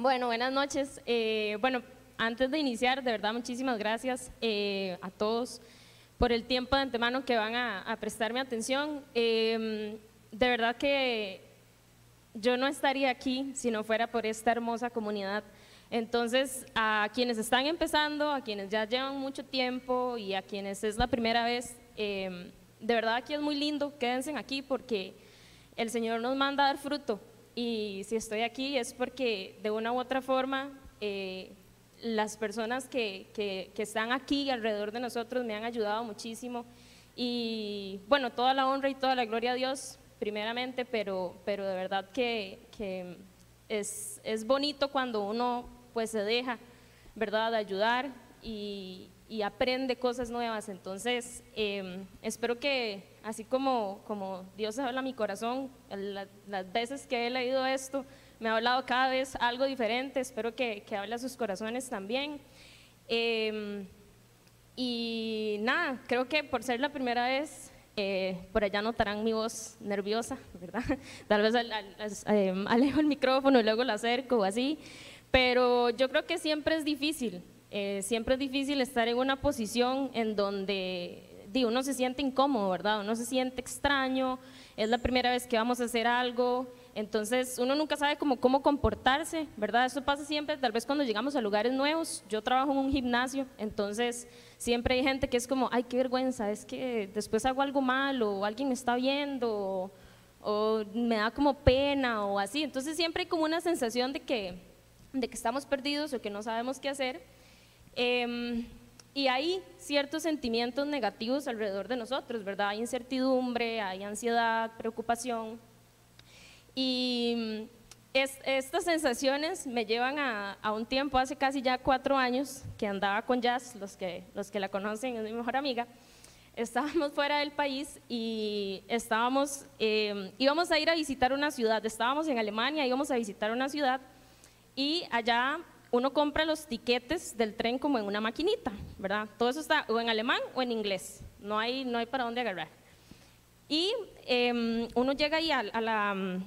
Bueno, buenas noches. Eh, bueno, antes de iniciar, de verdad, muchísimas gracias eh, a todos por el tiempo de antemano que van a, prestarme atención. Em, de verdad que yo no estaría aquí si no fuera por esta hermosa comunidad. Entonces, a quienes están empezando, a quienes ya llevan mucho tiempo y a quienes es la primera vez, em, de verdad aquí es muy lindo, quédense aquí porque el Señor nos manda dar fruto y si estoy aquí es porque de una u otra forma eh, las personas que, que, están aquí alrededor de nosotros me han ayudado muchísimo y bueno, toda la honra y toda la gloria a Dios primeramente, pero, pero de verdad que, es, es bonito cuando uno pues se deja, ¿verdad?, de ayudar y, y aprende cosas nuevas. Entonces, em, espero que así como, como Dios habla a mi corazón, las veces que he leído esto, me ha hablado cada vez algo diferente, espero que, que hable a sus corazones también. Em, y nada, creo que por ser la primera vez, eh, por allá notarán mi voz nerviosa, ¿verdad? Tal vez em, alejo el micrófono y luego lo acerco o así, pero yo creo que siempre es difícil, eh, siempre es difícil estar en una posición en donde uno se siente incómodo, ¿verdad? Uno se siente extraño, es la primera vez que vamos a hacer algo, entonces uno nunca sabe cómo, comportarse, ¿verdad? Eso pasa siempre, tal vez cuando llegamos a lugares nuevos, yo trabajo en un gimnasio, entonces siempre hay gente que es como, ay, qué vergüenza, es que después hago algo mal o alguien me está viendo o, o me da como pena o así, entonces siempre hay como una sensación de que, de que estamos perdidos o que no sabemos qué hacer. Em, y hay ciertos sentimientos negativos alrededor de nosotros, ¿verdad? Hay incertidumbre, hay ansiedad, preocupación. Y estas sensaciones me llevan a, a, un tiempo, hace casi ya cuatro años, que andaba con Jazz, los que, los que la conocen, es mi mejor amiga. Estábamos fuera del país y estábamos, em, íbamos a ir a visitar una ciudad. Estábamos en Alemania, íbamos a visitar una ciudad y allá uno compra los tiquetes del tren como en una maquinita, ¿verdad? Todo eso está o en alemán o en inglés, no hay, no hay para dónde agarrar. Y em, uno llega ahí a,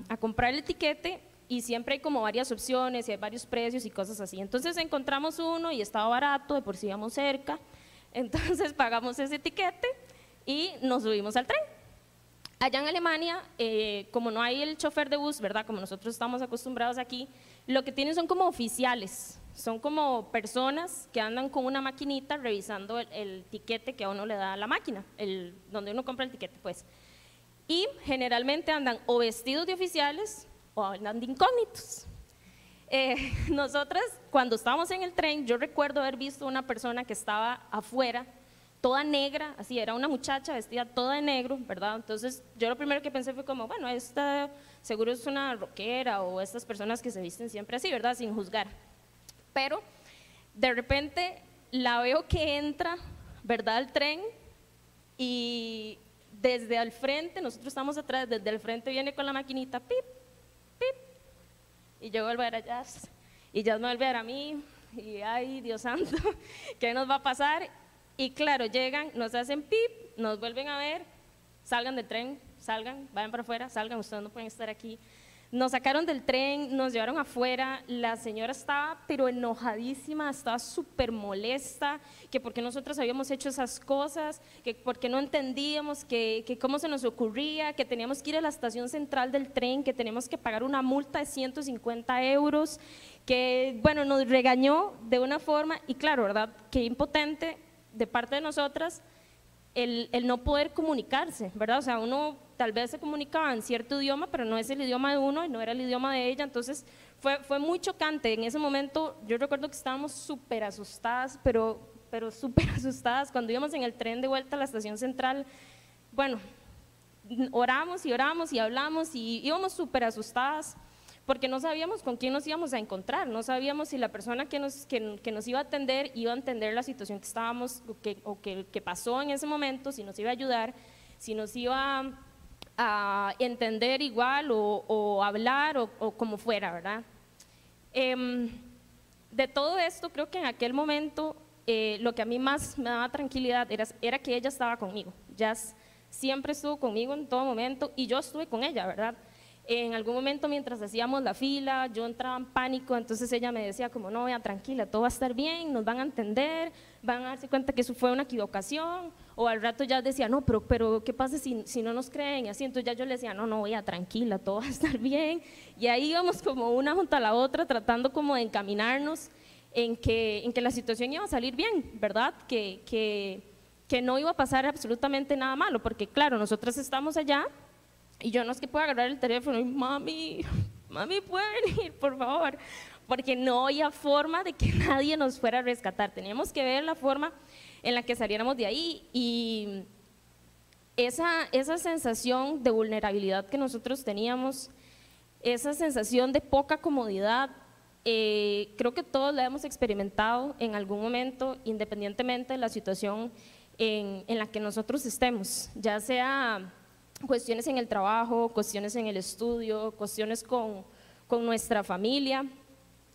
a, comprar el tiquete y siempre hay como varias opciones y hay varios precios y cosas así. Entonces encontramos uno y estaba barato, de por sí íbamos cerca, entonces pagamos ese tiquete y nos subimos al tren. Allá en Alemania, eh, como no hay el chofer de bus, ¿verdad? Como nosotros estamos acostumbrados aquí, lo que tienen son como oficiales, son como personas que andan con una maquinita revisando el, tiquete que a uno le da la máquina, el, donde uno compra el tiquete, pues. Y generalmente andan o vestidos de oficiales o andan de incógnitos. Eh, nosotras, cuando estábamos en el tren, yo recuerdo haber visto una persona que estaba afuera, toda negra, así, era una muchacha vestida toda de negro, ¿verdad? Entonces, yo lo primero que pensé fue como, bueno, esta seguro es una rockera o estas personas que se visten siempre así, ¿verdad? Sin juzgar. Pero de repente la veo que entra, ¿verdad? Al tren y desde al frente, nosotros estamos atrás, desde el frente viene con la maquinita, pip, pip, y yo vuelvo a ver a Jazz, y Jazz me vuelve a ver a mí, y ay, Dios santo, ¿qué nos va a pasar? Y claro, llegan, nos hacen pip, nos vuelven a ver, salgan del tren, salgan, vayan para afuera, salgan, ustedes no pueden estar aquí. Nos sacaron del tren, nos llevaron afuera, la señora estaba pero enojadísima, estaba súper molesta, que porque nosotros habíamos hecho esas cosas, que porque no entendíamos, que, que, cómo se nos ocurría, que teníamos que ir a la estación central del tren, que teníamos que pagar una multa de 150 euros, que bueno, nos regañó de una forma, y claro, ¿verdad? Que impotente de parte de nosotras el, el no poder comunicarse, ¿verdad? O sea, uno tal vez se comunicaba en cierto idioma, pero no es el idioma de uno y no era el idioma de ella, entonces fue, fue muy chocante. En ese momento yo recuerdo que estábamos súper asustadas, pero, pero súper asustadas. Cuando íbamos en el tren de vuelta a la estación central, bueno, oramos y oramos y hablamos y íbamos súper asustadas porque no sabíamos con quién nos íbamos a encontrar, no sabíamos si la persona que nos, que, que nos iba a atender iba a entender la situación que estábamos o que, o que, que pasó en ese momento, si nos iba a ayudar, si nos iba a entender igual o, hablar o, como fuera, ¿verdad? Em, de todo esto, creo que en aquel momento eh, lo que a mí más me daba tranquilidad era, era que ella estaba conmigo. Jazz siempre estuvo conmigo en todo momento y yo estuve con ella, ¿verdad? En algún momento mientras hacíamos la fila, yo entraba en pánico, entonces ella me decía como, no, vea, tranquila, todo va a estar bien, nos van a entender, van a darse cuenta que eso fue una equivocación, o al rato ya decía, no, pero, pero ¿qué pasa si, si no nos creen? Y así, entonces ya yo le decía, no, no, vea, tranquila, todo va a estar bien, y ahí íbamos como una junto a la otra tratando como de encaminarnos en que, en que la situación iba a salir bien, ¿verdad? Que, que, que no iba a pasar absolutamente nada malo, porque claro, nosotros estamos allá y yo no es que pueda agarrar el teléfono y mami, mami, pueden ir, por favor, porque no había forma de que nadie nos fuera a rescatar. Teníamos que ver la forma en la que saliéramos de ahí y esa, esa sensación de vulnerabilidad que nosotros teníamos, esa sensación de poca comodidad, eh, creo que todos la hemos experimentado en algún momento, independientemente de la situación en, en la que nosotros estemos, ya sea cuestiones en el trabajo, cuestiones en el estudio, cuestiones con, con nuestra familia.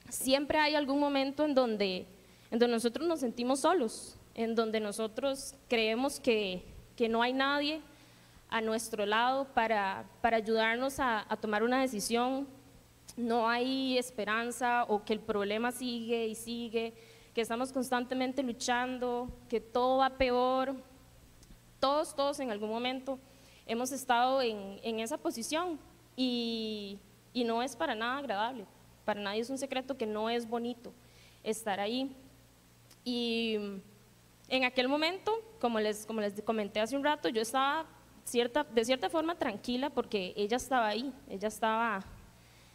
Siempre hay algún momento en donde, en donde nosotros nos sentimos solos, en donde nosotros creemos que, que no hay nadie a nuestro lado para, para ayudarnos a, a, tomar una decisión, no hay esperanza o que el problema sigue y sigue, que estamos constantemente luchando, que todo va peor. Todos, todos en algún momento hemos estado en, en esa posición y, y, no es para nada agradable. Para nadie es un secreto que no es bonito estar ahí. Y en aquel momento, como les, como les comenté hace un rato, yo estaba cierta, de cierta forma tranquila porque ella estaba ahí, ella estaba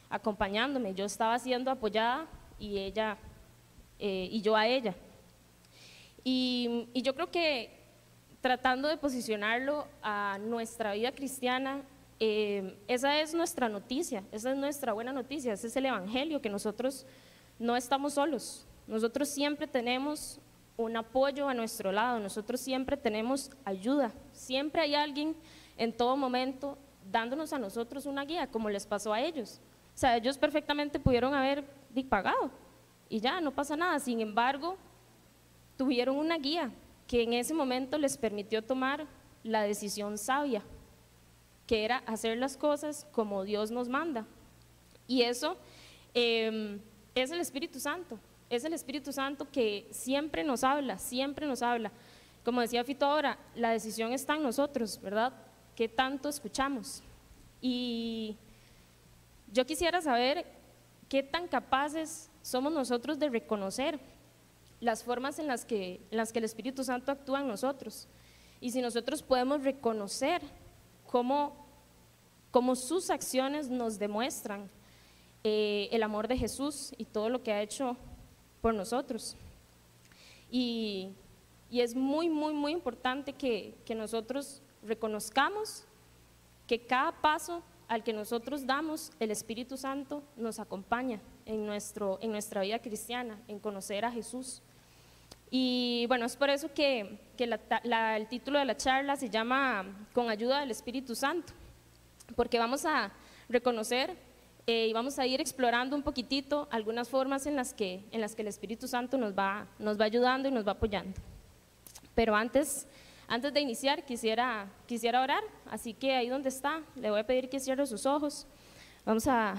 acompañándome, yo estaba siendo apoyada y ella eh, y yo a ella. Y, y yo creo que tratando de posicionarlo a nuestra vida cristiana, eh, esa es nuestra noticia, esa es nuestra buena noticia, ese es el Evangelio, que nosotros no estamos solos, nosotros siempre tenemos un apoyo a nuestro lado, nosotros siempre tenemos ayuda, siempre hay alguien en todo momento dándonos a nosotros una guía, como les pasó a ellos. O sea, ellos perfectamente pudieron haber pagado y ya, no pasa nada. Sin embargo, tuvieron una guía, que en ese momento les permitió tomar la decisión sabia, que era hacer las cosas como Dios nos manda. Y eso eh, es el Espíritu Santo, es el Espíritu Santo que siempre nos habla, siempre nos habla. Como decía Fito ahora, la decisión está en nosotros, ¿verdad? ¿Qué tanto escuchamos? Y yo quisiera saber qué tan capaces somos nosotros de reconocer las formas en las que, las que el Espíritu Santo actúa en nosotros. Y si nosotros podemos reconocer cómo, cómo sus acciones nos demuestran eh, el amor de Jesús y todo lo que ha hecho por nosotros. Y, y es muy, muy, muy importante que, que nosotros reconozcamos que cada paso al que nosotros damos, el Espíritu Santo nos acompaña en, nuestro, en nuestra vida cristiana, en conocer a Jesús. Y bueno, es por eso que, que la, el título de la charla se llama Con ayuda del Espíritu Santo, porque vamos a reconocer eh, y vamos a ir explorando un poquitito algunas formas en las que, en las que el Espíritu Santo nos va, nos va ayudando y nos va apoyando. Pero antes, antes de iniciar, quisiera, quisiera orar, así que ahí donde está, le voy a pedir que cierre sus ojos. Vamos a,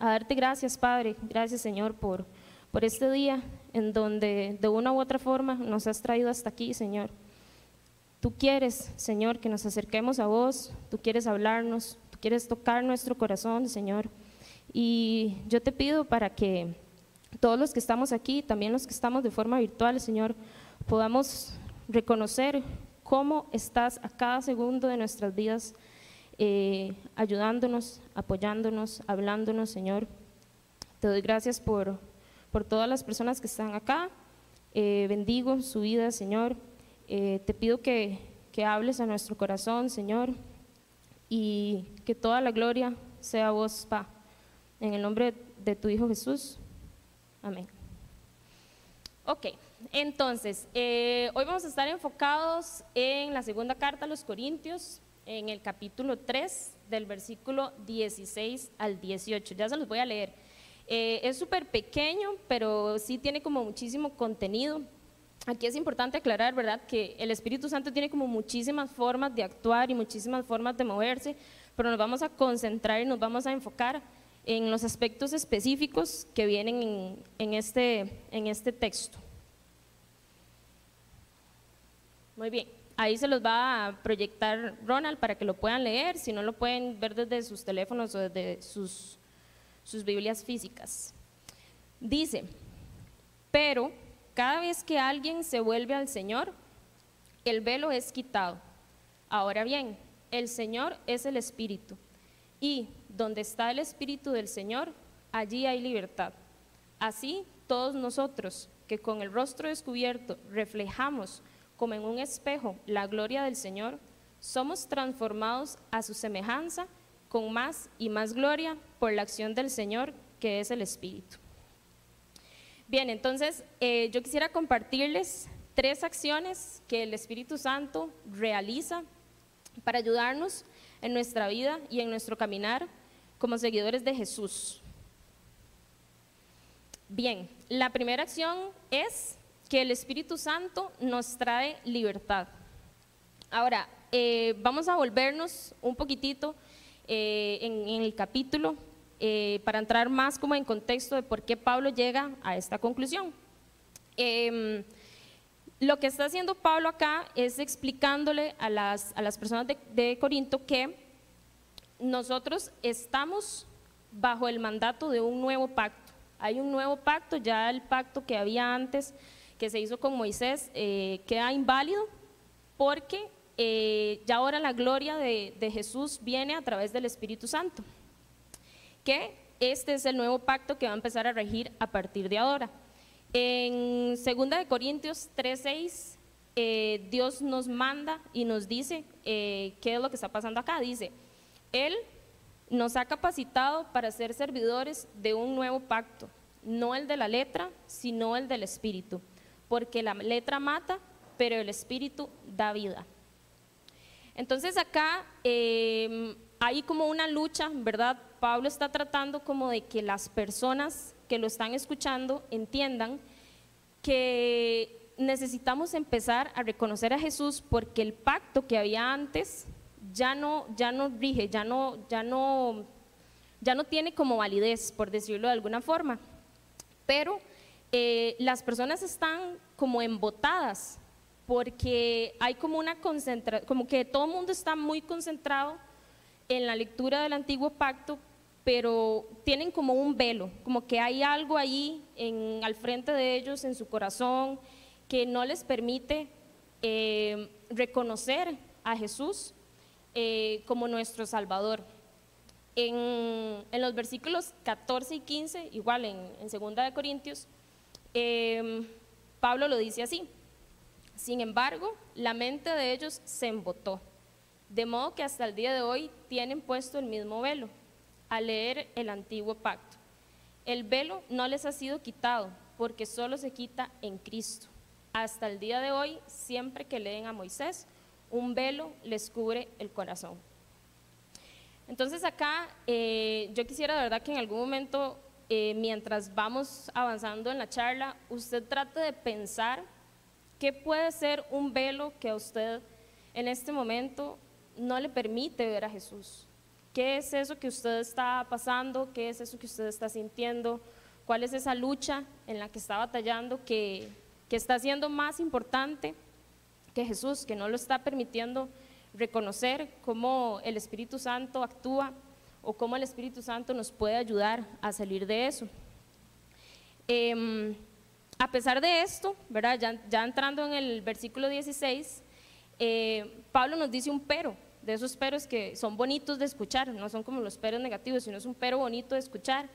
a darte gracias, Padre, gracias Señor por por este día en donde de una u otra forma nos has traído hasta aquí, Señor. Tú quieres, Señor, que nos acerquemos a vos, tú quieres hablarnos, tú quieres tocar nuestro corazón, Señor. Y yo te pido para que todos los que estamos aquí, también los que estamos de forma virtual, Señor, podamos reconocer cómo estás a cada segundo de nuestras vidas, eh, ayudándonos, apoyándonos, hablándonos, Señor. Te doy gracias por, por todas las personas que están acá. Eh, bendigo su vida, Señor. Eh, te pido que, que hables a nuestro corazón, Señor, y que toda la gloria sea vos, Pa. En el nombre de tu Hijo Jesús. Amén. Ok, entonces, eh, hoy vamos a estar enfocados en la segunda carta a los Corintios, en el capítulo 3, del versículo 16 al 18. Ya se los voy a leer. Eh, es súper pequeño, pero sí tiene como muchísimo contenido. Aquí es importante aclarar, ¿verdad?, que el Espíritu Santo tiene como muchísimas formas de actuar y muchísimas formas de moverse, pero nos vamos a concentrar y nos vamos a enfocar en los aspectos específicos que vienen en, este, en este texto. Muy bien, ahí se los va a proyectar Ronald para que lo puedan leer, si no lo pueden ver desde sus teléfonos o desde sus, sus Biblias físicas. Dice, pero cada vez que alguien se vuelve al Señor, el velo es quitado. Ahora bien, el Señor es el Espíritu y donde está el Espíritu del Señor, allí hay libertad. Así, todos nosotros que con el rostro descubierto reflejamos como en un espejo la gloria del Señor, somos transformados a su semejanza con más y más gloria por la acción del Señor, que es el Espíritu. Bien, entonces eh, yo quisiera compartirles tres acciones que el Espíritu Santo realiza para ayudarnos en nuestra vida y en nuestro caminar como seguidores de Jesús. Bien, la primera acción es que el Espíritu Santo nos trae libertad. Ahora, eh, vamos a volvernos un poquitito eh, en, el capítulo eh, para entrar más como en contexto de por qué Pablo llega a esta conclusión. Em, lo que está haciendo Pablo acá es explicándole a las, a las personas de, Corinto que nosotros estamos bajo el mandato de un nuevo pacto. Hay un nuevo pacto, ya el pacto que había antes, que se hizo con Moisés, eh, queda inválido porque eh, ya ahora la gloria de, Jesús viene a través del Espíritu Santo. Que este es el nuevo pacto que va a empezar a regir a partir de ahora. En 2 de Corintios 3:6 eh, Dios nos manda y nos dice eh, qué es lo que está pasando acá. Dice, Él nos ha capacitado para ser servidores de un nuevo pacto, no el de la letra, sino el del espíritu, porque la letra mata, pero el espíritu da vida. Entonces acá em, hay como una lucha, ¿verdad? Pablo está tratando como de que las personas que lo están escuchando entiendan que necesitamos empezar a reconocer a Jesús porque el pacto que había antes ya no, ya no rige, ya no, ya no, ya no tiene como validez, por decirlo de alguna forma. Pero eh, las personas están como embotadas porque hay como una concentración, como que todo el mundo está muy concentrado en la lectura del antiguo pacto pero tienen como un velo, como que hay algo ahí en, al frente de ellos, en su corazón, que no les permite eh, reconocer a Jesús eh, como nuestro Salvador. En, los versículos 14 y 15, igual en, en 2 de Corintios, eh, Pablo lo dice así. Sin embargo, la mente de ellos se embotó, de modo que hasta el día de hoy tienen puesto el mismo velo a leer el antiguo pacto. El velo no les ha sido quitado porque solo se quita en Cristo. Hasta el día de hoy, siempre que leen a Moisés, un velo les cubre el corazón. Entonces acá eh, yo quisiera de verdad que en algún momento, eh, mientras vamos avanzando en la charla, usted trate de pensar qué puede ser un velo que a usted en este momento no le permite ver a Jesús. ¿Qué es eso que usted está pasando? ¿Qué es eso que usted está sintiendo? ¿Cuál es esa lucha en la que está batallando que, que está siendo más importante que Jesús, que no lo está permitiendo reconocer cómo el Espíritu Santo actúa o cómo el Espíritu Santo nos puede ayudar a salir de eso? Em, a pesar de esto, ¿verdad? Ya, entrando en el versículo 16, eh, Pablo nos dice un pero de esos peros que son bonitos de escuchar, no son como los peros negativos, sino es un pero bonito de escuchar,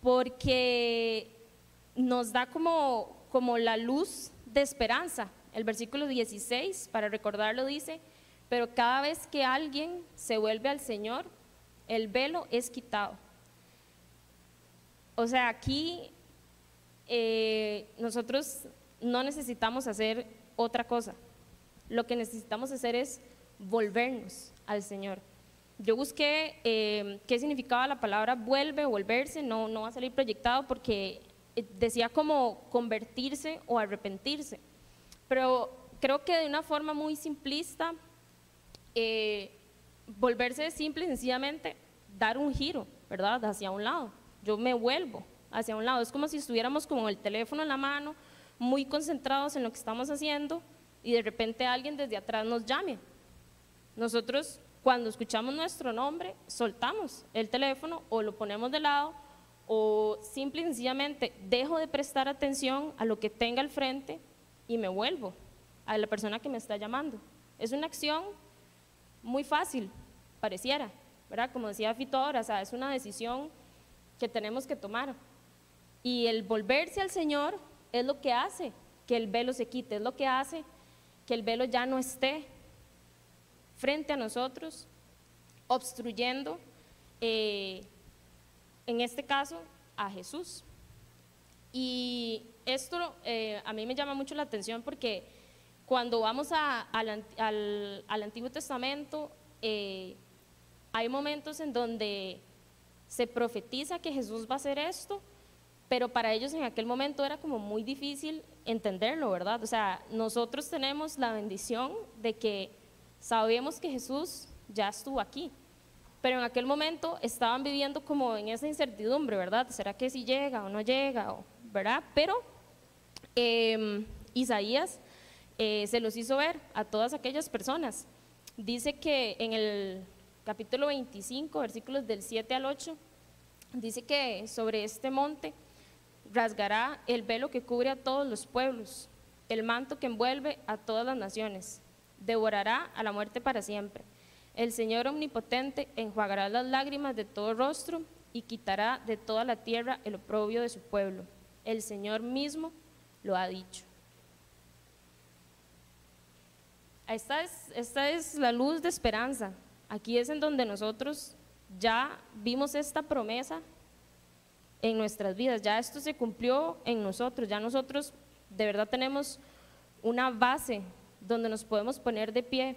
porque nos da como, como la luz de esperanza. El versículo 16, para recordarlo, dice, pero cada vez que alguien se vuelve al Señor, el velo es quitado. O sea, aquí eh, nosotros no necesitamos hacer otra cosa. Lo que necesitamos hacer es volvernos al Señor. Yo busqué eh, qué significaba la palabra vuelve volverse, no, no va a salir proyectado porque eh, decía como convertirse o arrepentirse. Pero creo que de una forma muy simplista, eh, volverse simple sencillamente dar un giro, ¿verdad? Hacia un lado. Yo me vuelvo hacia un lado. Es como si estuviéramos con el teléfono en la mano, muy concentrados en lo que estamos haciendo y de repente alguien desde atrás nos llame. Nosotros cuando escuchamos nuestro nombre, soltamos el teléfono o lo ponemos de lado o simple y sencillamente dejo de prestar atención a lo que tenga al frente y me vuelvo a la persona que me está llamando. Es una acción muy fácil, pareciera, ¿verdad? Como decía Fito ahora, es una decisión que tenemos que tomar. Y el volverse al Señor es lo que hace que el velo se quite, es lo que hace que el velo ya no esté frente a nosotros, obstruyendo, eh, en este caso, a Jesús. Y esto eh, a mí me llama mucho la atención porque cuando vamos al, Antiguo Testamento, eh, hay momentos en donde se profetiza que Jesús va a hacer esto, pero para ellos en aquel momento era como muy difícil entenderlo, ¿verdad? O sea, nosotros tenemos la bendición de que sabemos que Jesús ya estuvo aquí, pero en aquel momento estaban viviendo como en esa incertidumbre, ¿verdad? ¿Será que si llega o no llega? ¿Verdad? Pero em, Isaías eh, se los hizo ver a todas aquellas personas. Dice que en el capítulo 25, versículos del 7 al 8, dice que sobre este monte rasgará el velo que cubre a todos los pueblos, el manto que envuelve a todas las naciones, devorará a la muerte para siempre. El Señor omnipotente enjuagará las lágrimas de todo rostro y quitará de toda la tierra el oprobio de su pueblo. El Señor mismo lo ha dicho. Esta es, esta es la luz de esperanza. Aquí es en donde nosotros ya vimos esta promesa en nuestras vidas. Ya esto se cumplió en nosotros, ya nosotros de verdad tenemos una base donde nos podemos poner de pie.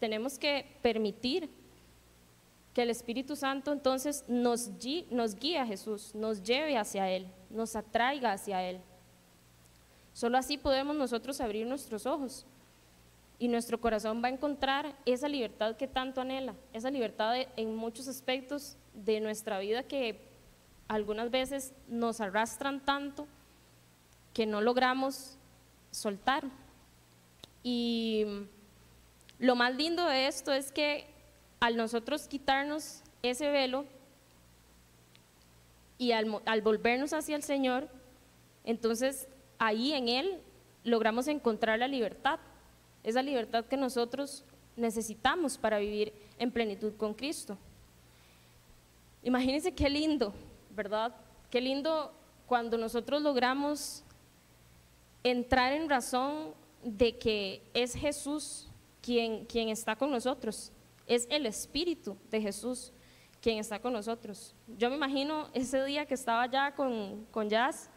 Tenemos que permitir que el Espíritu Santo entonces nos, nos guíe a Jesús, nos lleve hacia Él, nos atraiga hacia Él. Solo así podemos nosotros abrir nuestros ojos y nuestro corazón va a encontrar esa libertad que tanto anhela, esa libertad en muchos aspectos de nuestra vida que algunas veces nos arrastran tanto que no logramos soltar. Y lo más lindo de esto es que al nosotros quitarnos ese velo y al, al volvernos hacia el Señor, entonces ahí en Él logramos encontrar la libertad esa libertad que nosotros necesitamos para vivir en plenitud con Cristo. Imagínense qué lindo, ¿verdad? Qué lindo cuando nosotros logramos entrar en razón de que es Jesús quien, quien está con nosotros, es el Espíritu de Jesús quien está con nosotros. Yo me imagino ese día que estaba ya con, con Jazz,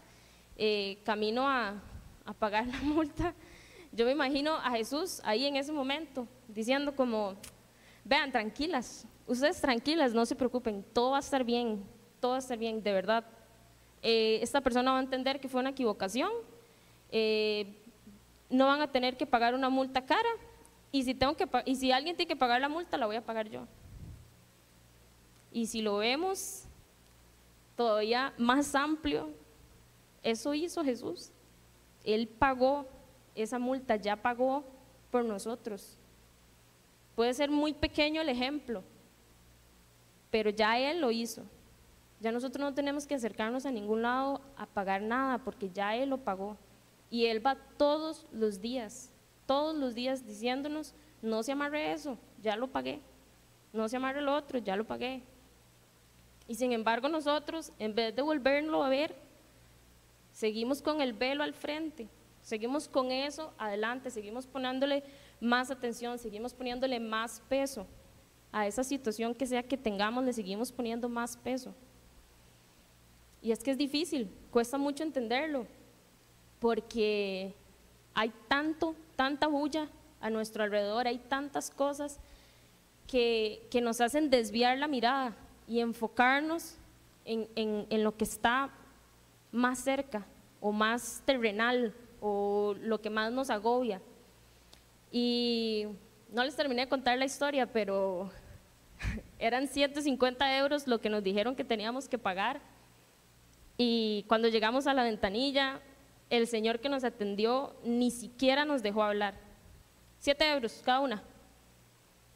eh, camino a, a pagar la multa, yo me imagino a Jesús ahí en ese momento diciendo como, vean, tranquilas, ustedes tranquilas, no se preocupen, todo va a estar bien, todo va a estar bien, de verdad. Eh, esta persona va a entender que fue una equivocación, eh, no van a tener que pagar una multa cara y si, tengo que, y si alguien tiene que pagar la multa, la voy a pagar yo. Y si lo vemos todavía más amplio, eso hizo Jesús. Él pagó esa multa ya pagó por nosotros. Puede ser muy pequeño el ejemplo, pero ya Él lo hizo. Ya nosotros no tenemos que acercarnos a ningún lado a pagar nada, porque ya Él lo pagó. Y Él va todos los días, todos los días diciéndonos, no se amarre eso, ya lo pagué. No se amarre lo otro, ya lo pagué. Y sin embargo nosotros, en vez de volverlo a ver, seguimos con el velo al frente Seguimos con eso adelante, seguimos poniéndole más atención, seguimos poniéndole más peso a esa situación que sea que tengamos, le seguimos poniendo más peso. Y es que es difícil, cuesta mucho entenderlo, porque hay tanto, tanta bulla a nuestro alrededor, hay tantas cosas que, que nos hacen desviar la mirada y enfocarnos en, en, en lo que está más cerca o más terrenal o lo que más nos agobia. Y no les terminé de contar la historia, pero eran 150 euros lo que nos dijeron que teníamos que pagar. Y cuando llegamos a la ventanilla, el señor que nos atendió ni siquiera nos dejó hablar. 7 euros cada una.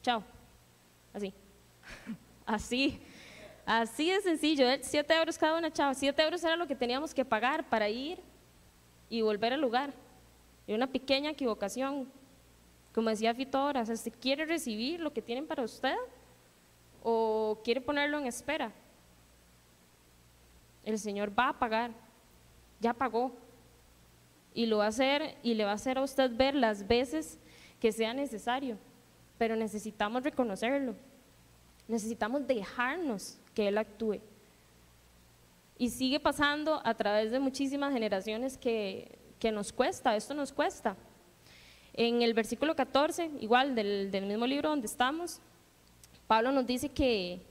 Chao. Así. Así. Así de sencillo. 7 euros cada una, chao. 7 euros era lo que teníamos que pagar para ir y volver al lugar. Y una pequeña equivocación. Como decía Fito ahora, ¿se quiere recibir lo que tienen para usted o quiere ponerlo en espera? El Señor va a pagar, ya pagó. Y lo va a hacer y le va a hacer a usted ver las veces que sea necesario. Pero necesitamos reconocerlo. Necesitamos dejarnos que Él actúe. Y sigue pasando a través de muchísimas generaciones que, que nos cuesta, esto nos cuesta. En el versículo 14, igual del, del mismo libro donde estamos, Pablo nos dice que,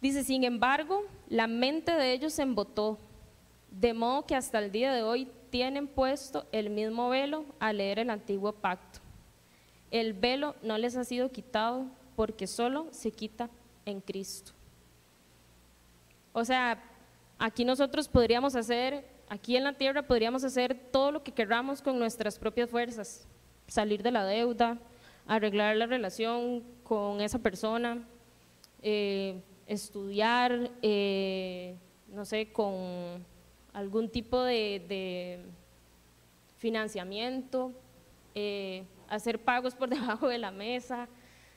dice, sin embargo, la mente de ellos se embotó, de modo que hasta el día de hoy tienen puesto el mismo velo al leer el antiguo pacto. El velo no les ha sido quitado porque solo se quita en Cristo. O sea, aquí nosotros podríamos hacer, aquí en la tierra podríamos hacer todo lo que queramos con nuestras propias fuerzas, salir de la deuda, arreglar la relación con esa persona, eh, estudiar, eh, no sé, con algún tipo de, financiamiento, eh, hacer pagos por debajo de la mesa.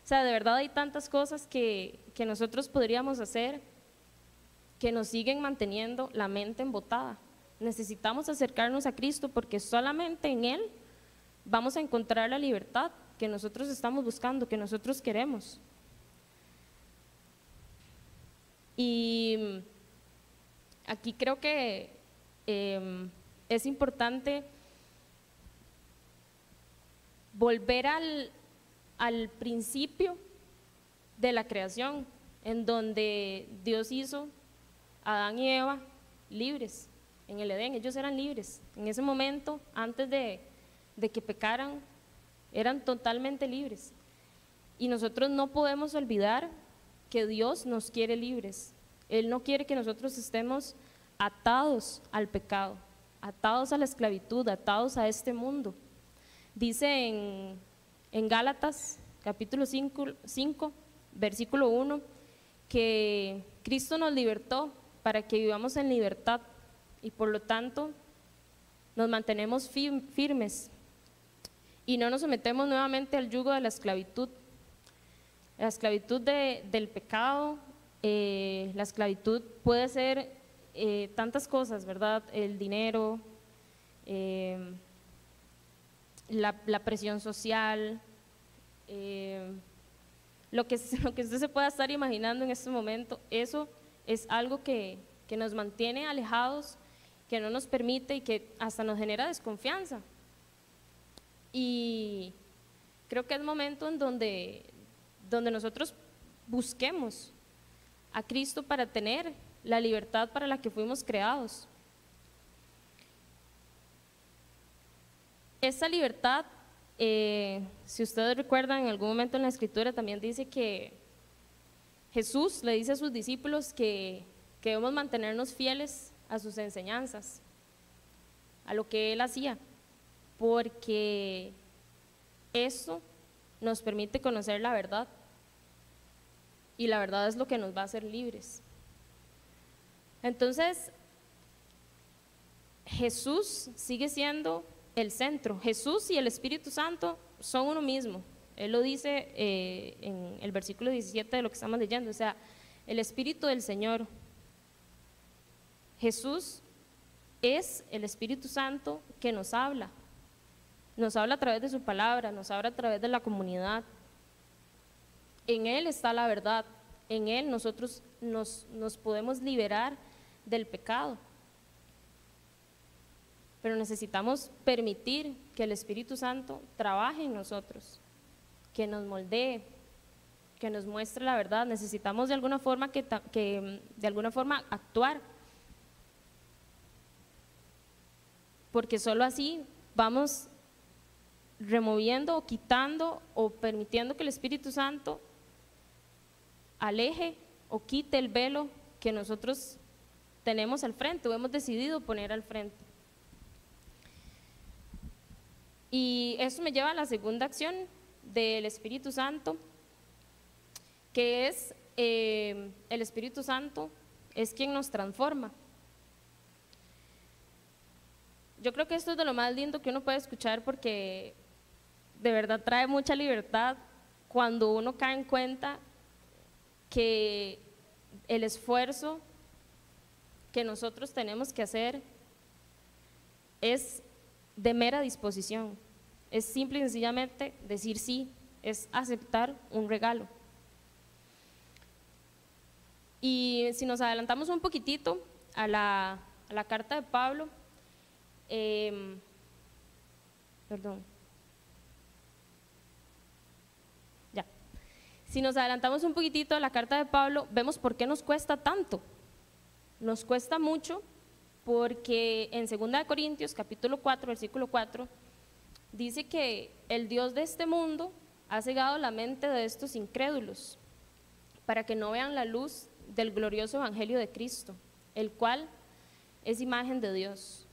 O sea, de verdad hay tantas cosas que, que nosotros podríamos hacer que nos siguen manteniendo la mente embotada. Necesitamos acercarnos a Cristo porque solamente en Él vamos a encontrar la libertad que nosotros estamos buscando, que nosotros queremos. Y aquí creo que em, es importante volver al, principio de la creación, en donde Dios hizo Adán y Eva libres en el Edén, ellos eran libres. En ese momento, antes de, de que pecaran, eran totalmente libres. Y nosotros no podemos olvidar que Dios nos quiere libres. Él no quiere que nosotros estemos atados al pecado, atados a la esclavitud, atados a este mundo. Dice en, en Gálatas capítulo 5, 5, versículo 1, que Cristo nos libertó para que vivamos en libertad y por lo tanto nos mantenemos firmes y no nos sometemos nuevamente al yugo de la esclavitud. La esclavitud del pecado, eh, la esclavitud puede ser eh, tantas cosas, ¿verdad? El dinero, eh, la, la, presión social, lo, que, lo que usted se pueda estar imaginando en este momento, eso es algo que, que nos mantiene alejados, que no nos permite y que hasta nos genera desconfianza. Y creo que es momento en donde, donde nosotros busquemos a Cristo para tener la libertad para la que fuimos creados. Esta libertad, eh, si ustedes recuerdan, en algún momento en la escritura también dice que Jesús le dice a sus discípulos que, que debemos mantenernos fieles a sus enseñanzas, a lo que él hacía porque eso nos permite conocer la verdad y la verdad es lo que nos va a hacer libres. Entonces, Jesús sigue siendo el centro. Jesús y el Espíritu Santo son uno mismo. Él lo dice eh, en el versículo 17 de lo que estamos leyendo. O sea, el Espíritu del Señor. Jesús es el Espíritu Santo que nos habla, nos habla a través de su palabra, nos habla a través de la comunidad. En Él está la verdad, en Él nosotros nos, nos podemos liberar del pecado. Pero necesitamos permitir que el Espíritu Santo trabaje en nosotros, que nos moldee, que nos muestre la verdad. Necesitamos de alguna forma que, que de alguna forma actuar. Porque solo así vamos removiendo o quitando o permitiendo que el Espíritu Santo aleje o quite el velo que nosotros tenemos al frente o hemos decidido poner al frente. Y eso me lleva a la segunda acción del Espíritu Santo, que es eh, el Espíritu Santo es quien nos transforma. Yo creo que esto es de lo más lindo que uno puede escuchar porque de verdad trae mucha libertad cuando uno cae en cuenta que el esfuerzo que nosotros tenemos que hacer es de mera disposición, es simple y sencillamente decir sí, es aceptar un regalo. Y si nos adelantamos un poquitito a la, carta de Pablo, em, perdón, ya, si nos adelantamos un poquitito a la carta de Pablo, vemos por qué nos cuesta tanto. Nos cuesta mucho porque en 2 Corintios capítulo 4, versículo 4, dice que el Dios de este mundo ha cegado la mente de estos incrédulos para que no vean la luz del glorioso Evangelio de Cristo, el cual es imagen de Dios.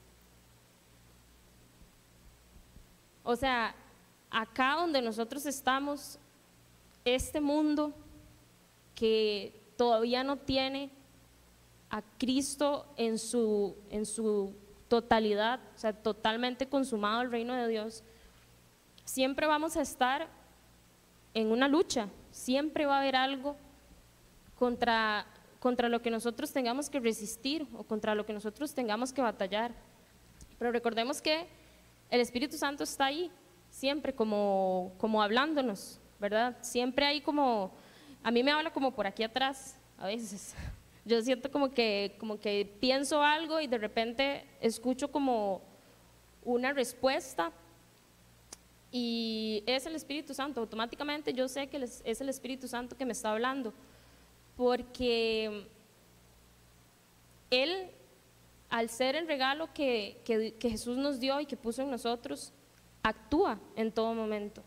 O sea, acá donde nosotros estamos, este mundo que todavía no tiene a Cristo en su, en su totalidad, o sea, totalmente consumado el reino de Dios, siempre vamos a estar en una lucha, siempre va a haber algo contra, contra lo que nosotros tengamos que resistir o contra lo que nosotros tengamos que batallar. Pero recordemos que el Espíritu Santo está ahí, siempre como, como hablándonos, ¿verdad? Siempre hay como, a mí me habla como por aquí atrás, a veces. Yo siento como que, como que pienso algo y de repente escucho como una respuesta y es el Espíritu Santo. Automáticamente yo sé que es el Espíritu Santo que me está hablando, porque Él, al ser el regalo que, que Jesús nos dio y que puso en nosotros, actúa en todo momento.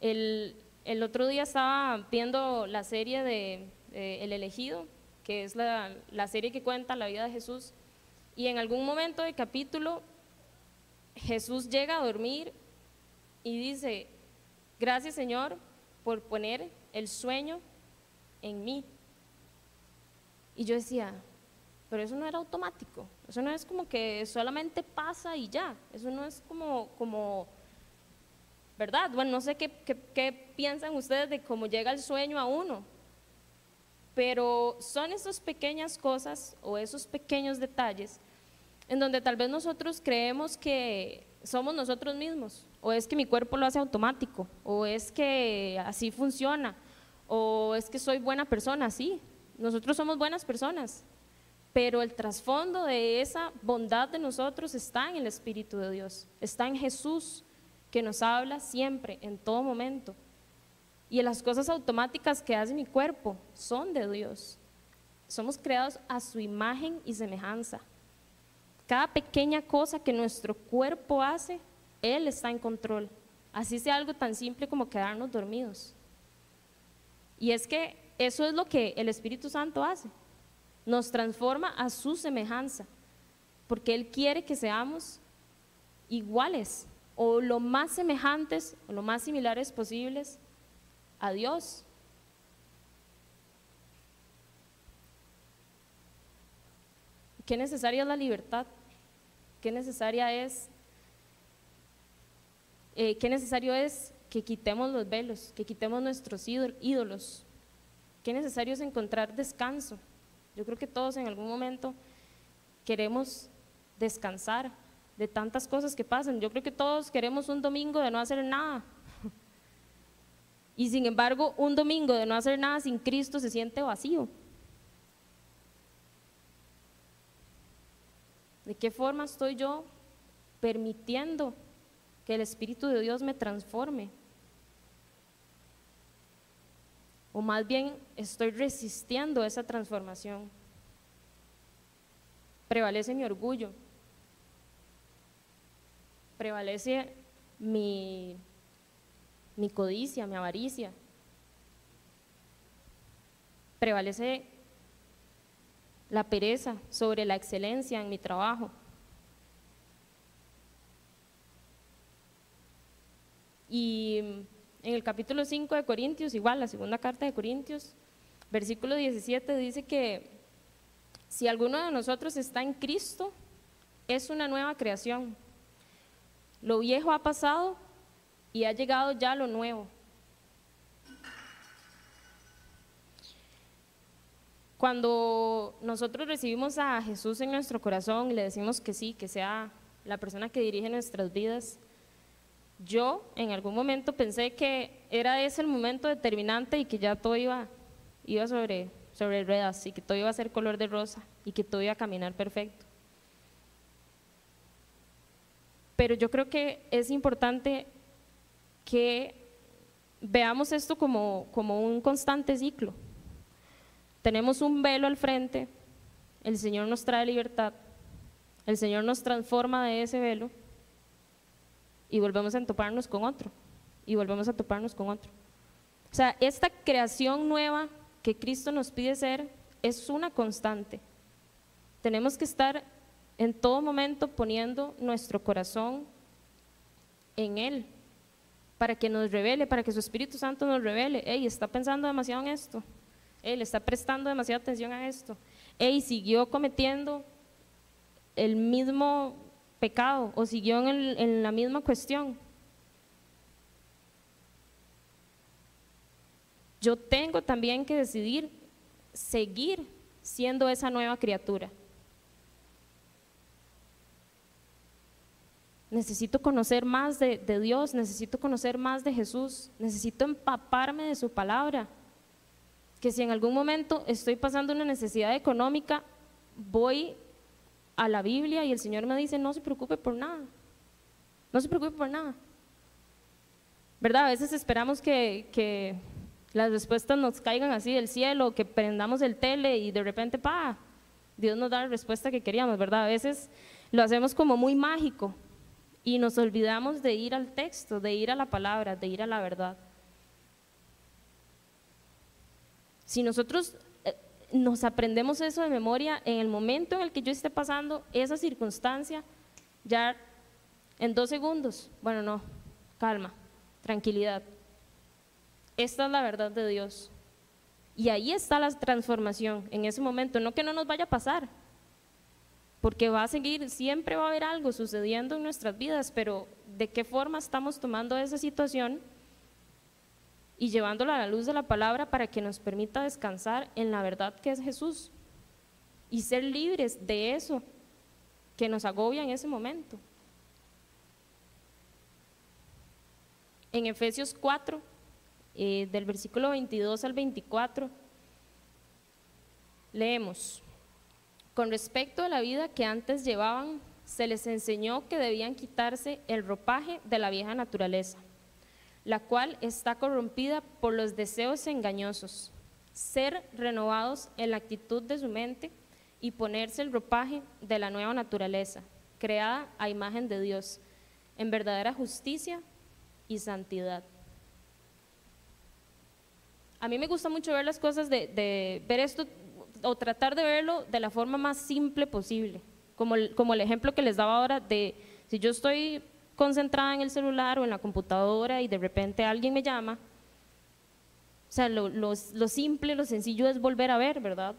El, el otro día estaba viendo la serie de El elegido, que es la, la, serie que cuenta la vida de Jesús, y en algún momento del capítulo Jesús llega a dormir y dice, gracias Señor por poner el sueño en mí. Y yo decía, pero eso no era automático, eso no es como que solamente pasa y ya, eso no es como, como ¿verdad? Bueno, no sé qué, qué, piensan ustedes de cómo llega el sueño a uno, pero son esas pequeñas cosas o esos pequeños detalles en donde tal vez nosotros creemos que somos nosotros mismos, o es que mi cuerpo lo hace automático, o es que así funciona, o es que soy buena persona, sí, nosotros somos buenas personas, pero el trasfondo de esa bondad de nosotros está en el Espíritu de Dios, está en Jesús que nos habla siempre, en todo momento. Y las cosas automáticas que hace mi cuerpo son de Dios. Somos creados a su imagen y semejanza. Cada pequeña cosa que nuestro cuerpo hace, Él está en control. Así sea algo tan simple como quedarnos dormidos. Y es que eso es lo que el Espíritu Santo hace. Nos transforma a su semejanza, porque Él quiere que seamos iguales o lo más semejantes o lo más similares posibles a Dios. Qué necesaria es la libertad, qué necesaria es, eh, qué necesario es que quitemos los velos, que quitemos nuestros ídolos, qué necesario es encontrar descanso. Yo creo que todos en algún momento queremos descansar, de tantas cosas que pasan. Yo creo que todos queremos un domingo de no hacer nada. Y sin embargo, un domingo de no hacer nada sin Cristo se siente vacío. ¿De qué forma estoy yo permitiendo que el Espíritu de Dios me transforme? O más bien estoy resistiendo esa transformación. Prevalece mi orgullo, prevalece mi, mi codicia, mi avaricia. Prevalece la pereza sobre la excelencia en mi trabajo. Y en el capítulo 5 de Corintios, igual la segunda carta de Corintios, versículo 17 dice que si alguno de nosotros está en Cristo, es una nueva creación. Lo viejo ha pasado y ha llegado ya lo nuevo. Cuando nosotros recibimos a Jesús en nuestro corazón y le decimos que sí, que sea la persona que dirige nuestras vidas, yo en algún momento pensé que era ese el momento determinante y que ya todo iba, iba sobre, sobre ruedas y que todo iba a ser color de rosa y que todo iba a caminar perfecto. Pero yo creo que es importante que veamos esto como, como un constante ciclo. Tenemos un velo al frente, el Señor nos trae libertad, el Señor nos transforma de ese velo y volvemos a toparnos con otro, y volvemos a toparnos con otro. O sea, esta creación nueva que Cristo nos pide ser es una constante. Tenemos que estar en todo momento poniendo nuestro corazón en Él, para que nos revele, para que su Espíritu Santo nos revele, hey, está pensando demasiado en esto, él está prestando demasiada atención a esto, hey, siguió cometiendo el mismo pecado o siguió en, la misma cuestión. Yo tengo también que decidir seguir siendo esa nueva criatura. Necesito conocer más de, Dios, necesito conocer más de Jesús, necesito empaparme de su palabra. Que si en algún momento estoy pasando una necesidad económica, voy a la Biblia y el Señor me dice, no se preocupe por nada, no se preocupe por nada. ¿Verdad? A veces esperamos que, las respuestas nos caigan así del cielo, que prendamos el tele y de repente, pa, Dios nos da la respuesta que queríamos, ¿verdad? A veces lo hacemos como muy mágico y nos olvidamos de ir al texto, de ir a la palabra, de ir a la verdad. Si nosotros nos aprendemos eso de memoria en el momento en el que yo esté pasando esa circunstancia, ya en dos segundos, bueno, no, calma, tranquilidad. Esta es la verdad de Dios. Y ahí está la transformación en ese momento, no que no nos vaya a pasar, porque va a seguir, siempre va a haber algo sucediendo en nuestras vidas, pero de qué forma estamos tomando esa situación y llevándola a la luz de la palabra para que nos permita descansar en la verdad que es Jesús y ser libres de eso que nos agobia en ese momento. En Efesios 4, eh, del versículo 22 al 24, leemos, con respecto a la vida que antes llevaban, se les enseñó que debían quitarse el ropaje de la vieja naturaleza la cual está corrompida por los deseos engañosos, ser renovados en la actitud de su mente y ponerse el ropaje de la nueva naturaleza, creada a imagen de Dios, en verdadera justicia y santidad. A mí me gusta mucho ver las cosas de, ver esto o tratar de verlo de la forma más simple posible, como como el ejemplo que les daba ahora de si yo estoy concentrada en el celular o en la computadora y de repente alguien me llama, o sea, lo, simple, lo sencillo es volver a ver, ¿verdad?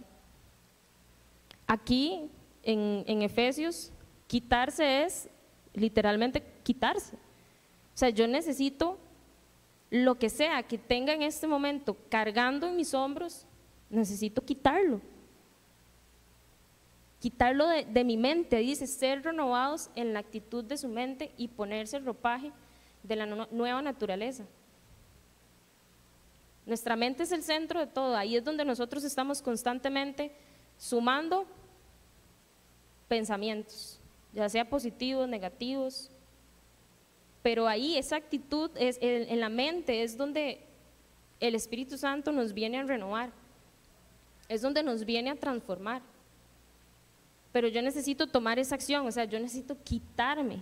Aquí en, en Efesios, quitarse es literalmente quitarse. O sea, yo necesito lo que sea que tenga en este momento cargando en mis hombros, necesito quitarlo quitarlo de, mi mente, dice, ser renovados en la actitud de su mente y ponerse el ropaje de la nueva naturaleza. Nuestra mente es el centro de todo, ahí es donde nosotros estamos constantemente sumando pensamientos, ya sea positivos, negativos, pero ahí esa actitud en la mente es donde el Espíritu Santo nos viene a renovar, es donde nos viene a transformar pero yo necesito tomar esa acción, o sea, yo necesito quitarme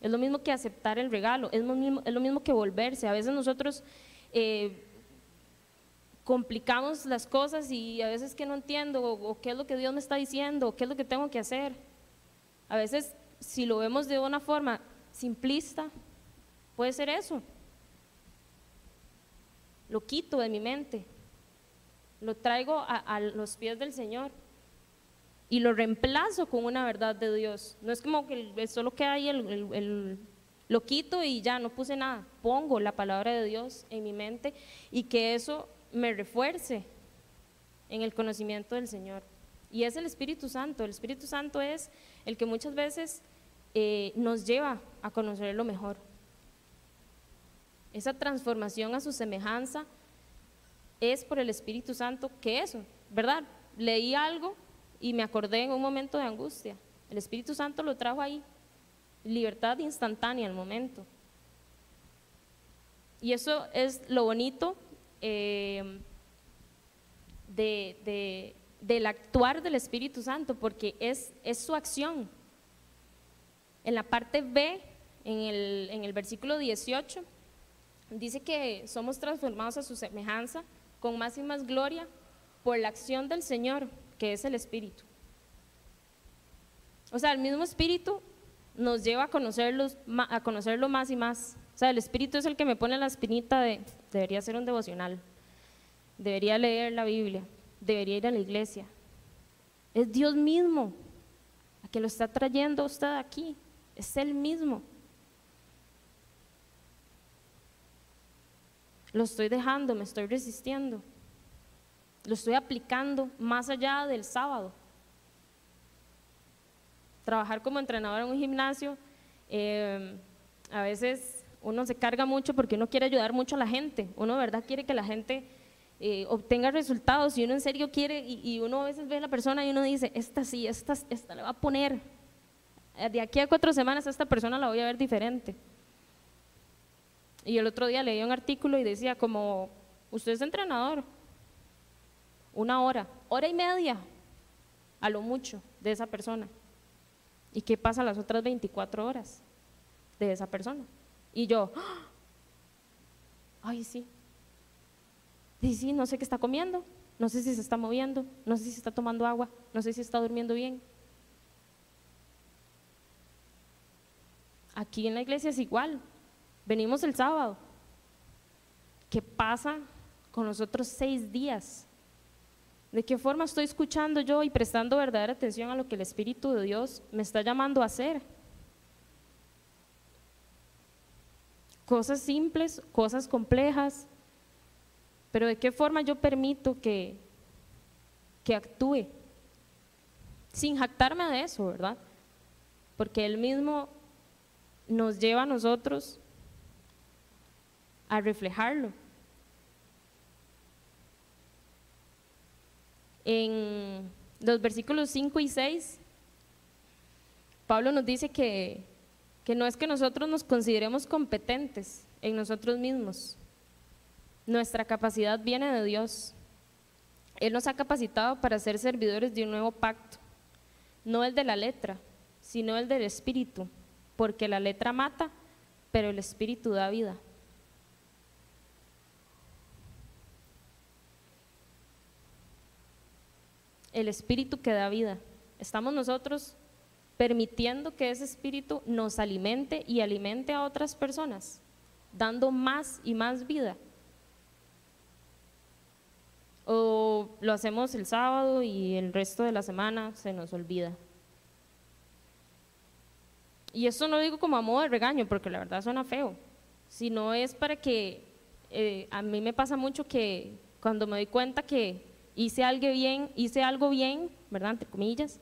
es lo mismo que aceptar el regalo, es lo mismo, es lo mismo que volverse. A veces nosotros eh, complicamos las cosas y a veces que no entiendo o, qué es lo que Dios me está diciendo o qué es lo que tengo que hacer. A veces si lo vemos de una forma simplista, puede ser eso. Lo quito de mi mente, lo traigo a, los pies del Señor y lo reemplazo con una verdad de Dios. No es como que solo queda ahí el, lo quito y ya no puse nada. Pongo la palabra de Dios en mi mente y que eso me refuerce en el conocimiento del Señor. Y es el Espíritu Santo. El Espíritu Santo es el que muchas veces eh, nos lleva a conocerlo mejor. Esa transformación a su semejanza es por el Espíritu Santo que eso, ¿verdad? Leí algo y me acordé en un momento de angustia. El Espíritu Santo lo trajo ahí. Libertad instantánea al momento. Y eso es lo bonito eh, de, del actuar del Espíritu Santo, porque es, es su acción. En la parte B, en el, en el versículo 18, dice que somos transformados a su semejanza con más y más gloria por la acción del Señor, que es el Espíritu. O sea, el mismo Espíritu nos lleva a, a conocerlo más y más. O sea, el Espíritu es el que me pone la espinita de, debería ser un devocional, debería leer la Biblia, debería ir a la iglesia. Es Dios mismo a que lo está trayendo usted aquí, es Él mismo. Lo estoy dejando, me estoy resistiendo. Lo estoy aplicando más allá del sábado. Trabajar como entrenador en un gimnasio, eh, a veces uno se carga mucho porque uno quiere ayudar mucho a la gente. Uno verdad quiere que la gente eh, obtenga resultados y uno en serio quiere, y, uno a veces ve a la persona y uno dice, esta sí, esta, esta le va a poner. De aquí a cuatro semanas a esta persona la voy a ver diferente. Y el otro día leí un artículo y decía como, usted es entrenador, una hora, hora y media, a lo mucho, de esa persona. ¿Y qué pasa las otras 24 horas de esa persona? Y yo, ay, sí. Y sí, no sé qué está comiendo, no sé si se está moviendo, no sé si está tomando agua, no sé si está durmiendo bien. Aquí en la iglesia es igual. Venimos el sábado. ¿Qué pasa con los otros seis días? ¿De qué forma estoy escuchando yo y prestando verdadera atención a lo que el Espíritu de Dios me está llamando a hacer? Cosas simples, cosas complejas, pero ¿de qué forma yo permito que, que actúe? Sin jactarme de eso, ¿verdad? Porque Él mismo nos lleva a nosotros a reflejarlo. En los versículos 5 y 6, Pablo nos dice que, que no es que nosotros nos consideremos competentes en nosotros mismos. Nuestra capacidad viene de Dios. Él nos ha capacitado para ser servidores de un nuevo pacto, no el de la letra, sino el del espíritu, porque la letra mata, pero el espíritu da vida. El espíritu que da vida. Estamos nosotros permitiendo que ese espíritu nos alimente y alimente a otras personas, dando más y más vida. O lo hacemos el sábado y el resto de la semana se nos olvida. Y esto no digo como a modo de regaño, porque la verdad suena feo, sino es para que eh, a mí me pasa mucho que cuando me doy cuenta que hice algo bien, hice algo bien, ¿verdad? Entre comillas.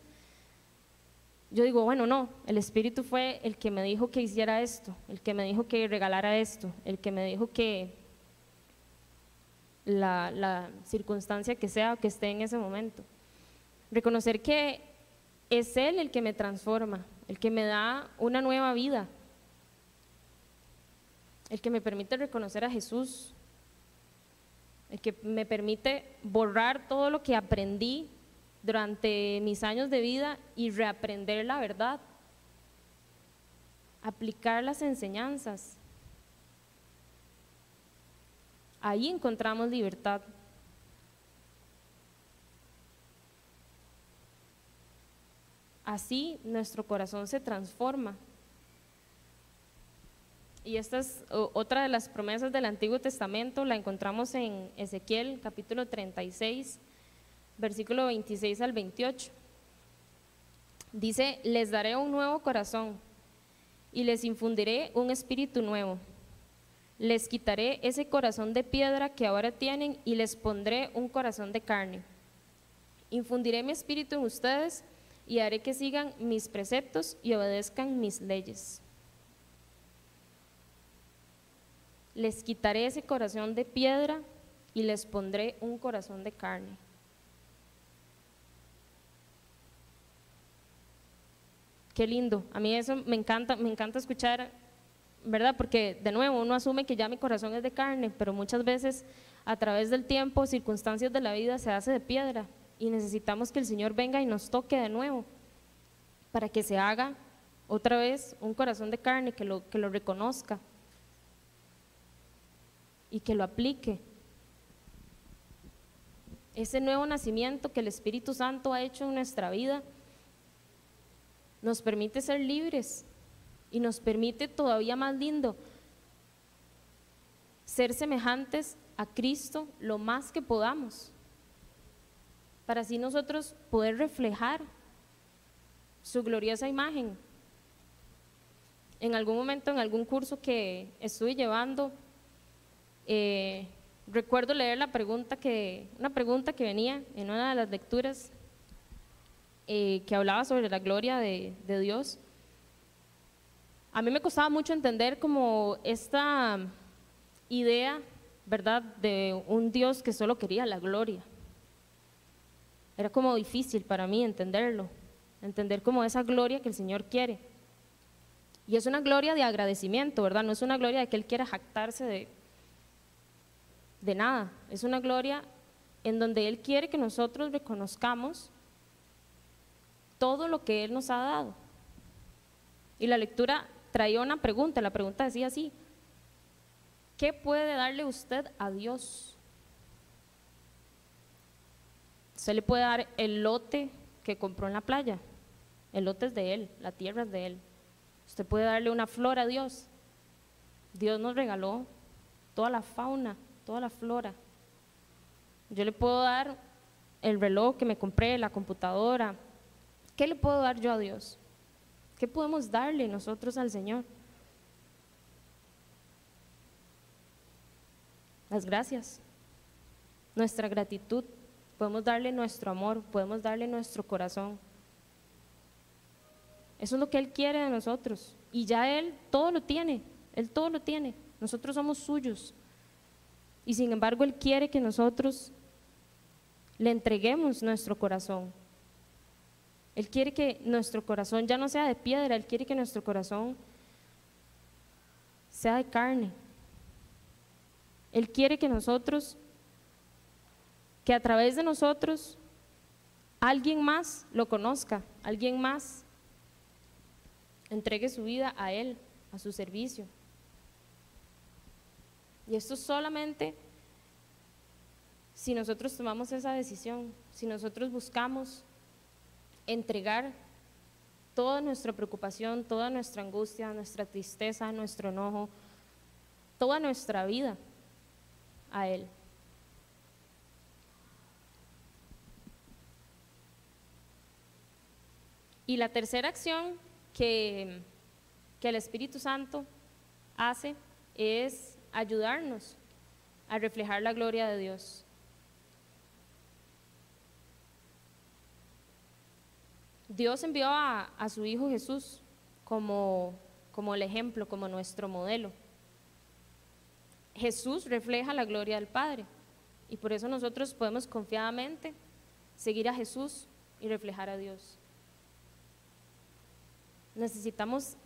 Yo digo, bueno, no, el Espíritu fue el que me dijo que hiciera esto, el que me dijo que regalara esto, el que me dijo que la, la circunstancia que sea que esté en ese momento. Reconocer que es Él el que me transforma, el que me da una nueva vida, el que me permite reconocer a Jesús, que me permite borrar todo lo que aprendí durante mis años de vida y reaprender la verdad. aplicar las enseñanzas. Ahí encontramos libertad. Así nuestro corazón se transforma. Y esta es otra de las promesas del Antiguo Testamento, la encontramos en Ezequiel capítulo 36, versículo 26 al 28. Dice, les daré un nuevo corazón y les infundiré un espíritu nuevo. Les quitaré ese corazón de piedra que ahora tienen y les pondré un corazón de carne. Infundiré mi espíritu en ustedes y haré que sigan mis preceptos y obedezcan mis leyes. Les quitaré ese corazón de piedra y les pondré un corazón de carne. Qué lindo. A mí eso me encanta, me encanta escuchar, ¿verdad? Porque de nuevo uno asume que ya mi corazón es de carne, pero muchas veces a través del tiempo, circunstancias de la vida se hace de piedra y necesitamos que el Señor venga y nos toque de nuevo para que se haga otra vez un corazón de carne que lo, que lo reconozca y que lo aplique. Ese nuevo nacimiento que el Espíritu Santo ha hecho en nuestra vida nos permite ser libres y nos permite todavía más lindo ser semejantes a Cristo lo más que podamos, para así nosotros poder reflejar su gloriosa imagen. En algún momento, en algún curso que estuve llevando, eh, recuerdo leer la pregunta que, una pregunta que venía en una de las lecturas eh, que hablaba sobre la gloria de, Dios, a mí me costaba mucho entender como esta idea, ¿verdad?, de un Dios que solo quería la gloria. Era como difícil para mí entenderlo, entender como esa gloria que el Señor quiere. Y es una gloria de agradecimiento, ¿verdad? No es una gloria de que Él quiera jactarse de, de nada. Es una gloria en donde Él quiere que nosotros reconozcamos todo lo que Él nos ha dado. Y la lectura traía una pregunta, la pregunta decía así, ¿qué puede darle usted a Dios? Usted le puede dar el lote que compró en la playa, el lote es de Él, la tierra es de Él. Usted puede darle una flor a Dios. Dios nos regaló toda la fauna, toda la flora. Yo le puedo dar el reloj que me compré, la computadora, ¿Qué le puedo dar yo a Dios? ¿Qué podemos darle nosotros al Señor? Las gracias, nuestra gratitud, podemos darle nuestro amor, podemos darle nuestro corazón. Eso es lo que Él quiere de nosotros. Y ya Él todo lo tiene, Él todo lo tiene. Nosotros somos suyos. Y sin embargo Él quiere que nosotros le entreguemos nuestro corazón, él quiere que nuestro corazón ya no sea de piedra, Él quiere que nuestro corazón sea de carne. Él quiere que nosotros, que a través de nosotros, alguien más lo conozca, alguien más entregue su vida a Él, a su servicio. Y esto solamente si nosotros tomamos esa decisión, si nosotros buscamos entregar toda nuestra preocupación, toda nuestra angustia, nuestra tristeza, nuestro enojo, toda nuestra vida a Él. Y la tercera acción que, que el Espíritu Santo hace es ayudarnos a reflejar la gloria de Dios. Dios envió a, su Hijo Jesús como, como el ejemplo, como nuestro modelo. Jesús refleja la gloria del Padre y por eso nosotros podemos confiadamente seguir a Jesús y reflejar a Dios. Necesitamos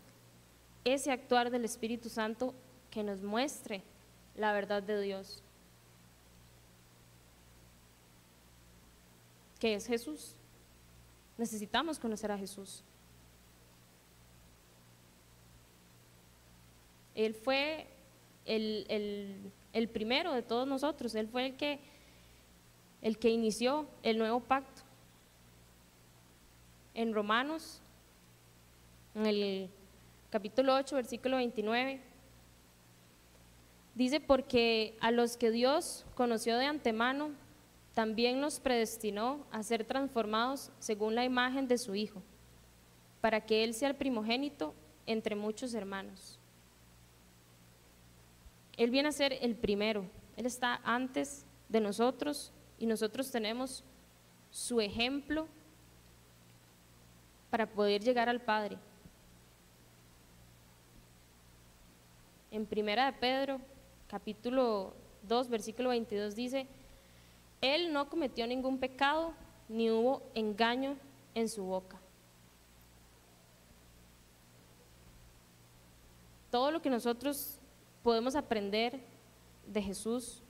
ese actuar del Espíritu Santo que nos muestre la verdad de Dios, que es Jesús. Necesitamos conocer a Jesús. Él fue el, el primero de todos nosotros, Él fue el que, el que inició el nuevo pacto. En Romanos, en el capítulo 8, versículo 29, dice, porque a los que Dios conoció de antemano, también los predestinó a ser transformados según la imagen de su Hijo, para que Él sea el primogénito entre muchos hermanos. Él viene a ser el primero, Él está antes de nosotros y nosotros tenemos su ejemplo para poder llegar al Padre. En Primera de Pedro, capítulo 2, versículo 22 dice, Él no cometió ningún pecado, ni hubo engaño en su boca. Todo lo que nosotros podemos aprender de Jesús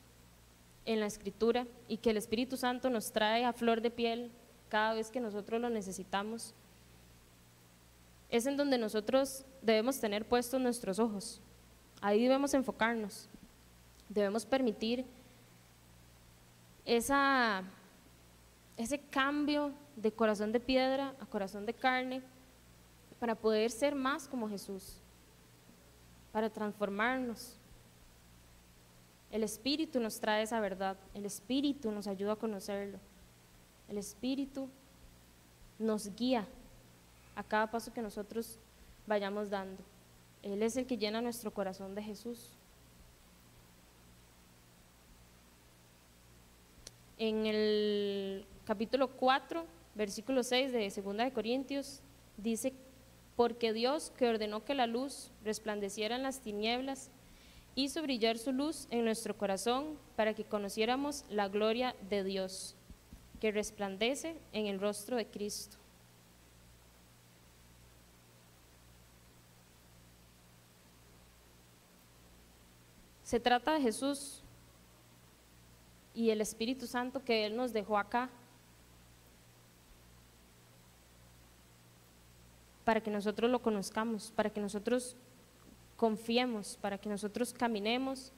en la escritura y que el Espíritu Santo nos trae a flor de piel cada vez que nosotros lo necesitamos, es en donde nosotros debemos tener puestos nuestros ojos. Ahí debemos enfocarnos. Debemos permitir esa, ese cambio de corazón de piedra a corazón de carne para poder ser más como Jesús para transformarnos. El Espíritu nos trae esa verdad, el Espíritu nos ayuda a conocerlo, el Espíritu nos guía a cada paso que nosotros vayamos dando. Él es el que llena nuestro corazón de Jesús. En el capítulo 4, versículo 6 de 2 de Corintios, dice porque Dios, que ordenó que la luz resplandeciera en las tinieblas, hizo brillar su luz en nuestro corazón para que conociéramos la gloria de Dios, que resplandece en el rostro de Cristo. Se trata de Jesús y el Espíritu Santo que Él nos dejó acá para que nosotros lo conozcamos, para que nosotros confiemos, para que nosotros caminemos,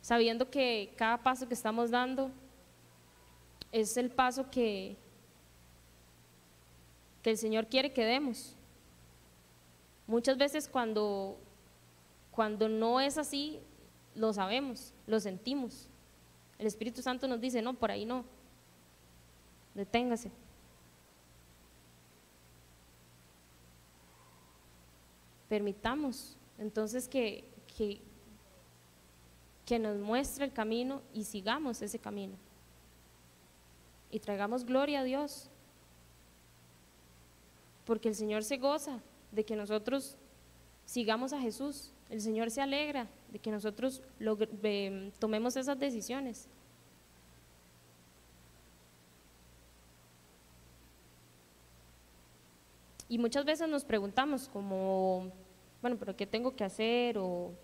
sabiendo que cada paso que estamos dando es el paso que, que el Señor quiere que demos. Muchas veces cuando, cuando no es así, lo sabemos, lo sentimos. El Espíritu Santo nos dice, no, por ahí no, deténgase. permitamos entonces que, que, nos muestre el camino y sigamos ese camino. Y traigamos gloria a Dios. Porque el Señor se goza de que nosotros sigamos a Jesús. El Señor se alegra de que nosotros tomemos esas decisiones. Y muchas veces nos preguntamos como, bueno, pero ¿qué tengo que hacer? O,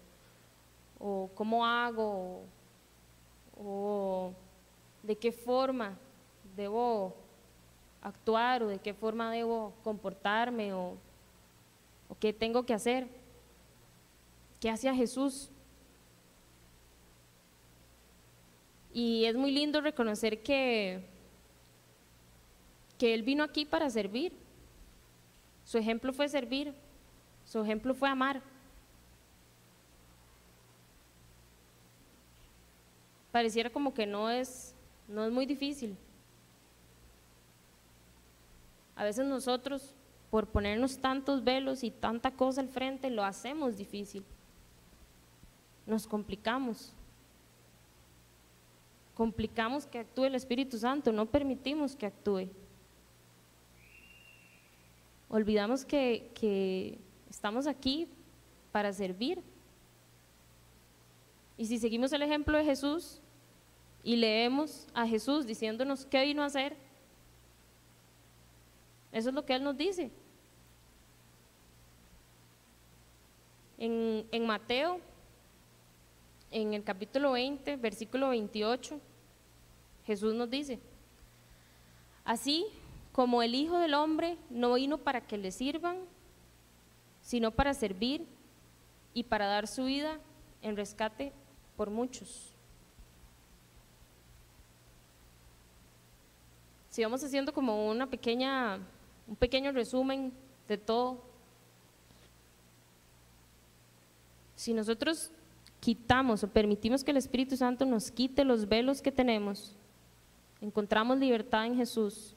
cómo hago? O, de qué forma debo actuar o de qué forma debo comportarme o, o qué tengo que hacer. ¿Qué hacía Jesús? Y es muy lindo reconocer que, que Él vino aquí para servir su ejemplo fue servir, su ejemplo fue amar. Pareciera como que no es, no es muy difícil. A veces nosotros, por ponernos tantos velos y tanta cosa al frente, lo hacemos difícil. Nos complicamos. Complicamos que actúe el Espíritu Santo, no permitimos que actúe. Olvidamos que, estamos aquí para servir. Y si seguimos el ejemplo de Jesús y leemos a Jesús diciéndonos qué vino a hacer, eso es lo que Él nos dice. En, en, Mateo, en el capítulo 20, versículo 28, Jesús nos dice, así como el Hijo del Hombre no vino para que le sirvan, sino para servir y para dar su vida en rescate por muchos. Si vamos haciendo como una pequeña, un pequeño resumen de todo, si nosotros quitamos o permitimos que el Espíritu Santo nos quite los velos que tenemos, encontramos libertad en Jesús,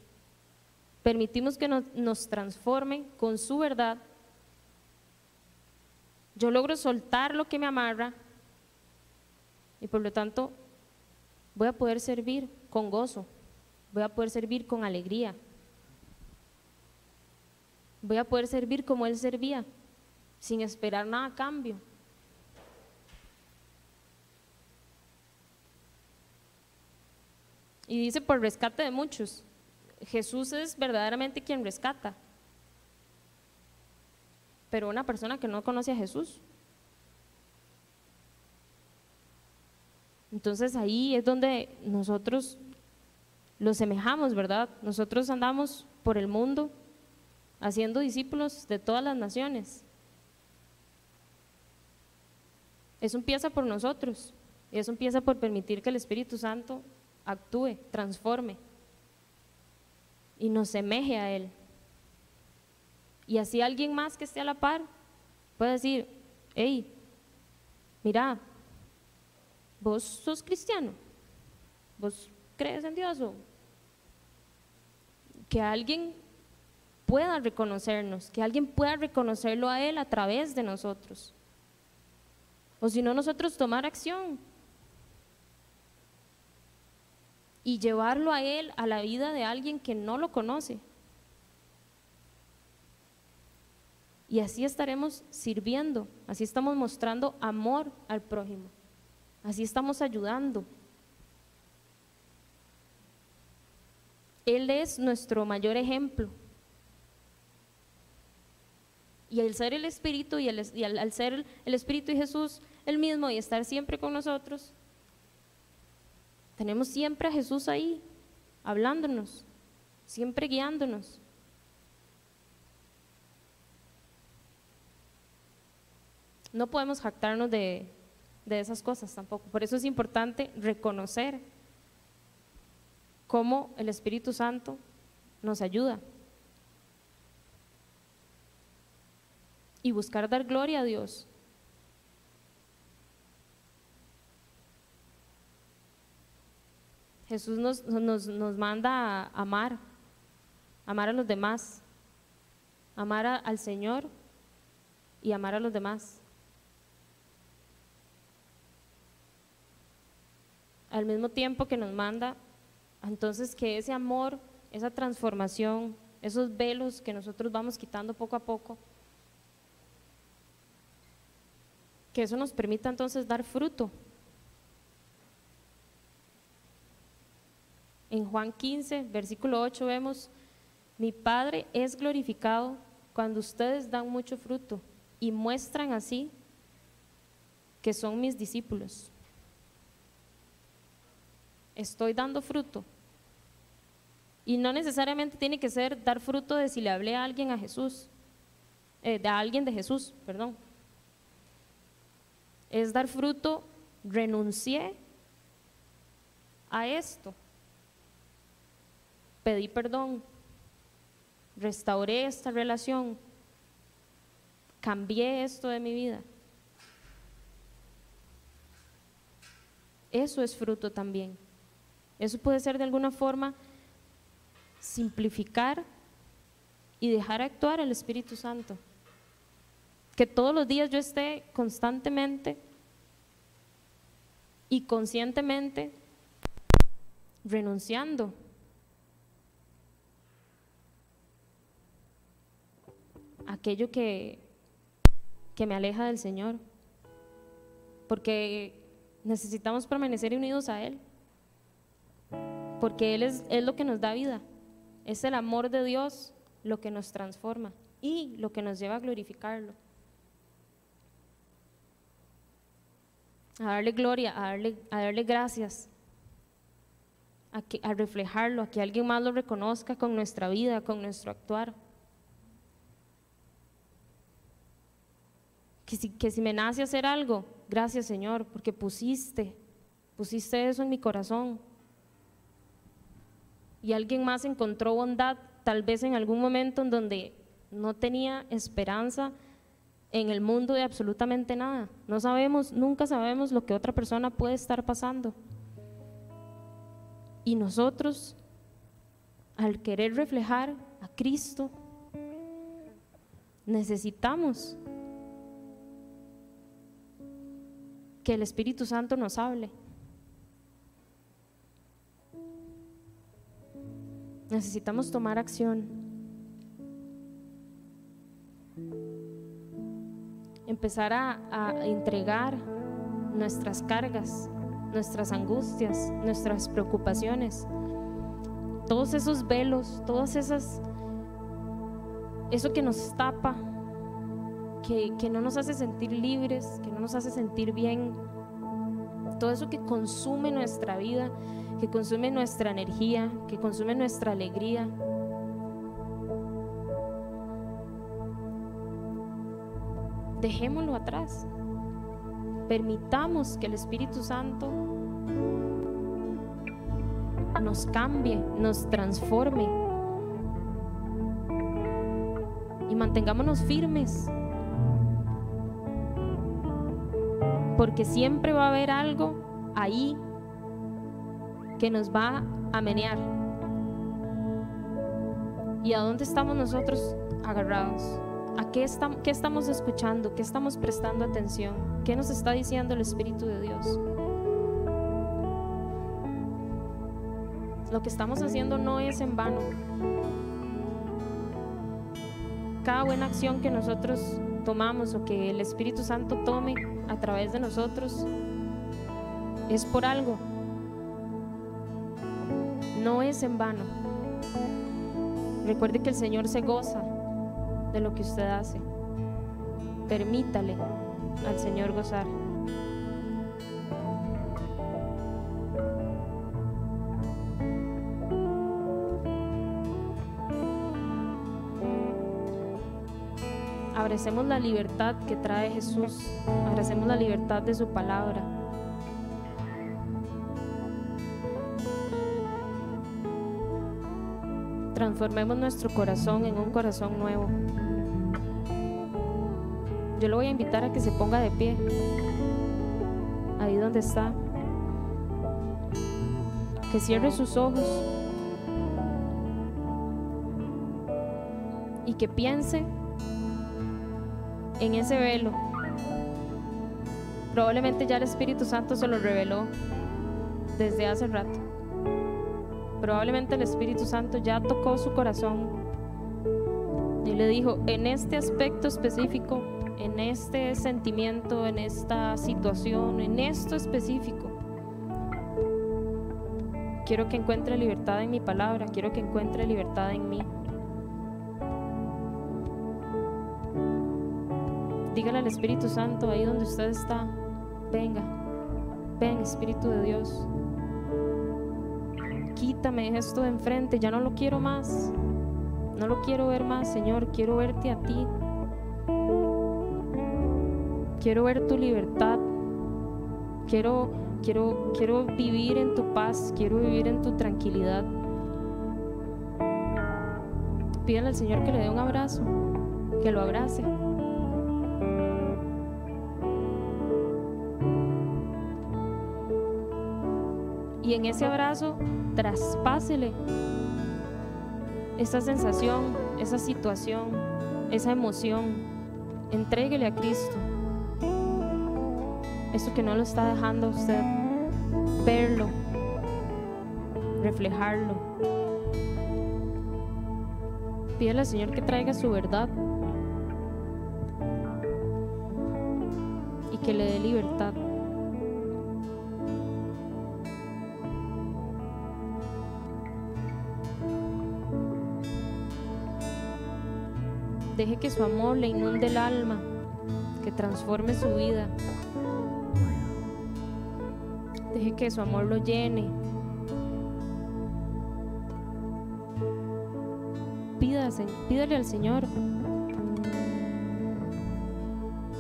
permitimos que nos, nos transforme con su verdad, yo logro soltar lo que me amarra y por lo tanto voy a poder servir con gozo, voy a poder servir con alegría, voy a poder servir como Él servía, sin esperar nada a cambio. Y dice por rescate de muchos. Jesús es verdaderamente quien rescata. Pero una persona que no conoce a Jesús. Entonces ahí es donde nosotros lo semejamos, ¿verdad? Nosotros andamos por el mundo haciendo discípulos de todas las naciones. Eso empieza por nosotros y eso empieza por permitir que el Espíritu Santo actúe, transforme y nos semeje a Él. Y así alguien más que esté a la par puede decir, hey, mira, vos sos cristiano, vos crees en Dios que alguien pueda reconocernos, que alguien pueda reconocerlo a Él a través de nosotros. O si no, nosotros tomar acción y llevarlo a Él a la vida de alguien que no lo conoce. Y así estaremos sirviendo, así estamos mostrando amor al prójimo, así estamos ayudando. Él es nuestro mayor ejemplo. Y al ser el Espíritu y, al, ser el Espíritu y Jesús el mismo y estar siempre con nosotros, tenemos siempre a Jesús ahí, hablándonos, siempre guiándonos. No podemos jactarnos de, de esas cosas tampoco. Por eso es importante reconocer cómo el Espíritu Santo nos ayuda. Y buscar dar gloria a Dios Jesús nos, nos, manda a amar, amar a los demás, amar al Señor y amar a los demás. Al mismo tiempo que nos manda, entonces que ese amor, esa transformación, esos velos que nosotros vamos quitando poco a poco, que eso nos permita entonces dar fruto Juan 15, versículo 8 vemos, mi Padre es glorificado cuando ustedes dan mucho fruto y muestran así que son mis discípulos. Estoy dando fruto. Y no necesariamente tiene que ser dar fruto de si le hablé a alguien a Jesús, eh, de alguien de Jesús, perdón. Es dar fruto, renuncié a esto pedí perdón, restauré esta relación, cambié esto de mi vida. Eso es fruto también. Eso puede ser de alguna forma simplificar y dejar actuar al Espíritu Santo. Que todos los días yo esté constantemente y conscientemente renunciando aquello que, que me aleja del Señor. Porque necesitamos permanecer unidos a Él. Porque Él es, es lo que nos da vida. Es el amor de Dios lo que nos transforma y lo que nos lleva a glorificarlo. A darle gloria, a darle, a darle gracias, a, que, a reflejarlo, a que alguien más lo reconozca con nuestra vida, con nuestro actuar. Que si, me nace hacer algo, gracias Señor, porque pusiste, pusiste eso en mi corazón. Y alguien más encontró bondad, tal vez en algún momento en donde no tenía esperanza en el mundo de absolutamente nada. No sabemos, nunca sabemos lo que otra persona puede estar pasando. Y nosotros, al querer reflejar a Cristo, necesitamos que el Espíritu Santo nos hable. Necesitamos tomar acción. Empezar a, a entregar nuestras cargas, nuestras angustias, nuestras preocupaciones, todos esos velos, todas esas, eso que nos tapa, que, no nos hace sentir libres, que no nos hace sentir bien, todo eso que consume nuestra vida, que consume nuestra energía, que consume nuestra alegría. Dejémoslo atrás. Permitamos que el Espíritu Santo nos cambie, nos transforme y mantengámonos firmes. Porque siempre va a haber algo ahí que nos va a menear. ¿Y a dónde estamos nosotros agarrados? ¿A qué, estamos, estamos escuchando? ¿Qué estamos prestando atención? ¿Qué nos está diciendo el Espíritu de Dios? Lo que estamos haciendo no es en vano. Cada buena acción que nosotros tomamos o que el Espíritu Santo tome a través de nosotros es por algo no es en vano. Recuerde que el Señor se goza de lo que usted hace. Permítale al Señor gozar. Abracemos la libertad que trae Jesús. Abracemos la libertad de su palabra. transformemos nuestro corazón en un corazón nuevo. Yo lo voy a invitar a que se ponga de pie, ahí donde está, que cierre sus ojos y que piense en ese velo. Probablemente ya el Espíritu Santo se lo reveló desde hace rato. Probablemente el Espíritu Santo ya tocó su corazón y le dijo, en este aspecto específico, en este sentimiento, en esta situación, en esto específico, quiero que encuentre libertad en mi palabra, quiero que encuentre libertad en mí. Dígale al Espíritu Santo ahí donde usted está, venga, ven Espíritu de Dios quítame esto de enfrente, ya no lo quiero más. No lo quiero ver más, Señor, quiero verte a ti. Quiero ver tu libertad. Quiero quiero quiero vivir en tu paz, quiero vivir en tu tranquilidad. Pídele al Señor que le dé un abrazo, que lo abrace. Y en ese abrazo traspásele esa sensación, esa situación, esa emoción. Entréguele a Cristo. Eso que no lo está dejando usted verlo, reflejarlo. Pídele al Señor que traiga su verdad y que le dé libertad. Deje que su amor le inunde el alma, que transforme su vida. Deje que su amor lo llene. pídale al Señor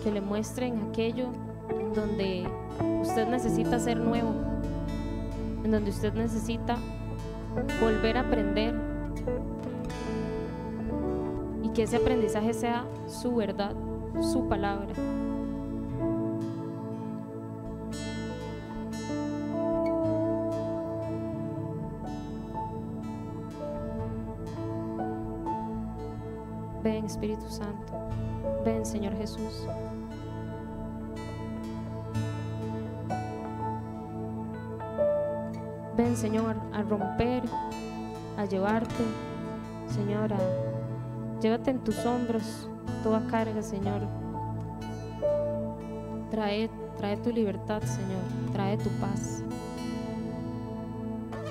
que le muestren aquello donde usted necesita ser nuevo, en donde usted necesita volver a aprender que ese aprendizaje sea su verdad, su palabra. Ven Espíritu Santo, ven Señor Jesús. Ven Señor a romper, a llevarte, Señor, llévate en tus hombros toda carga, Señor. Trae, trae tu libertad, Señor, trae tu paz.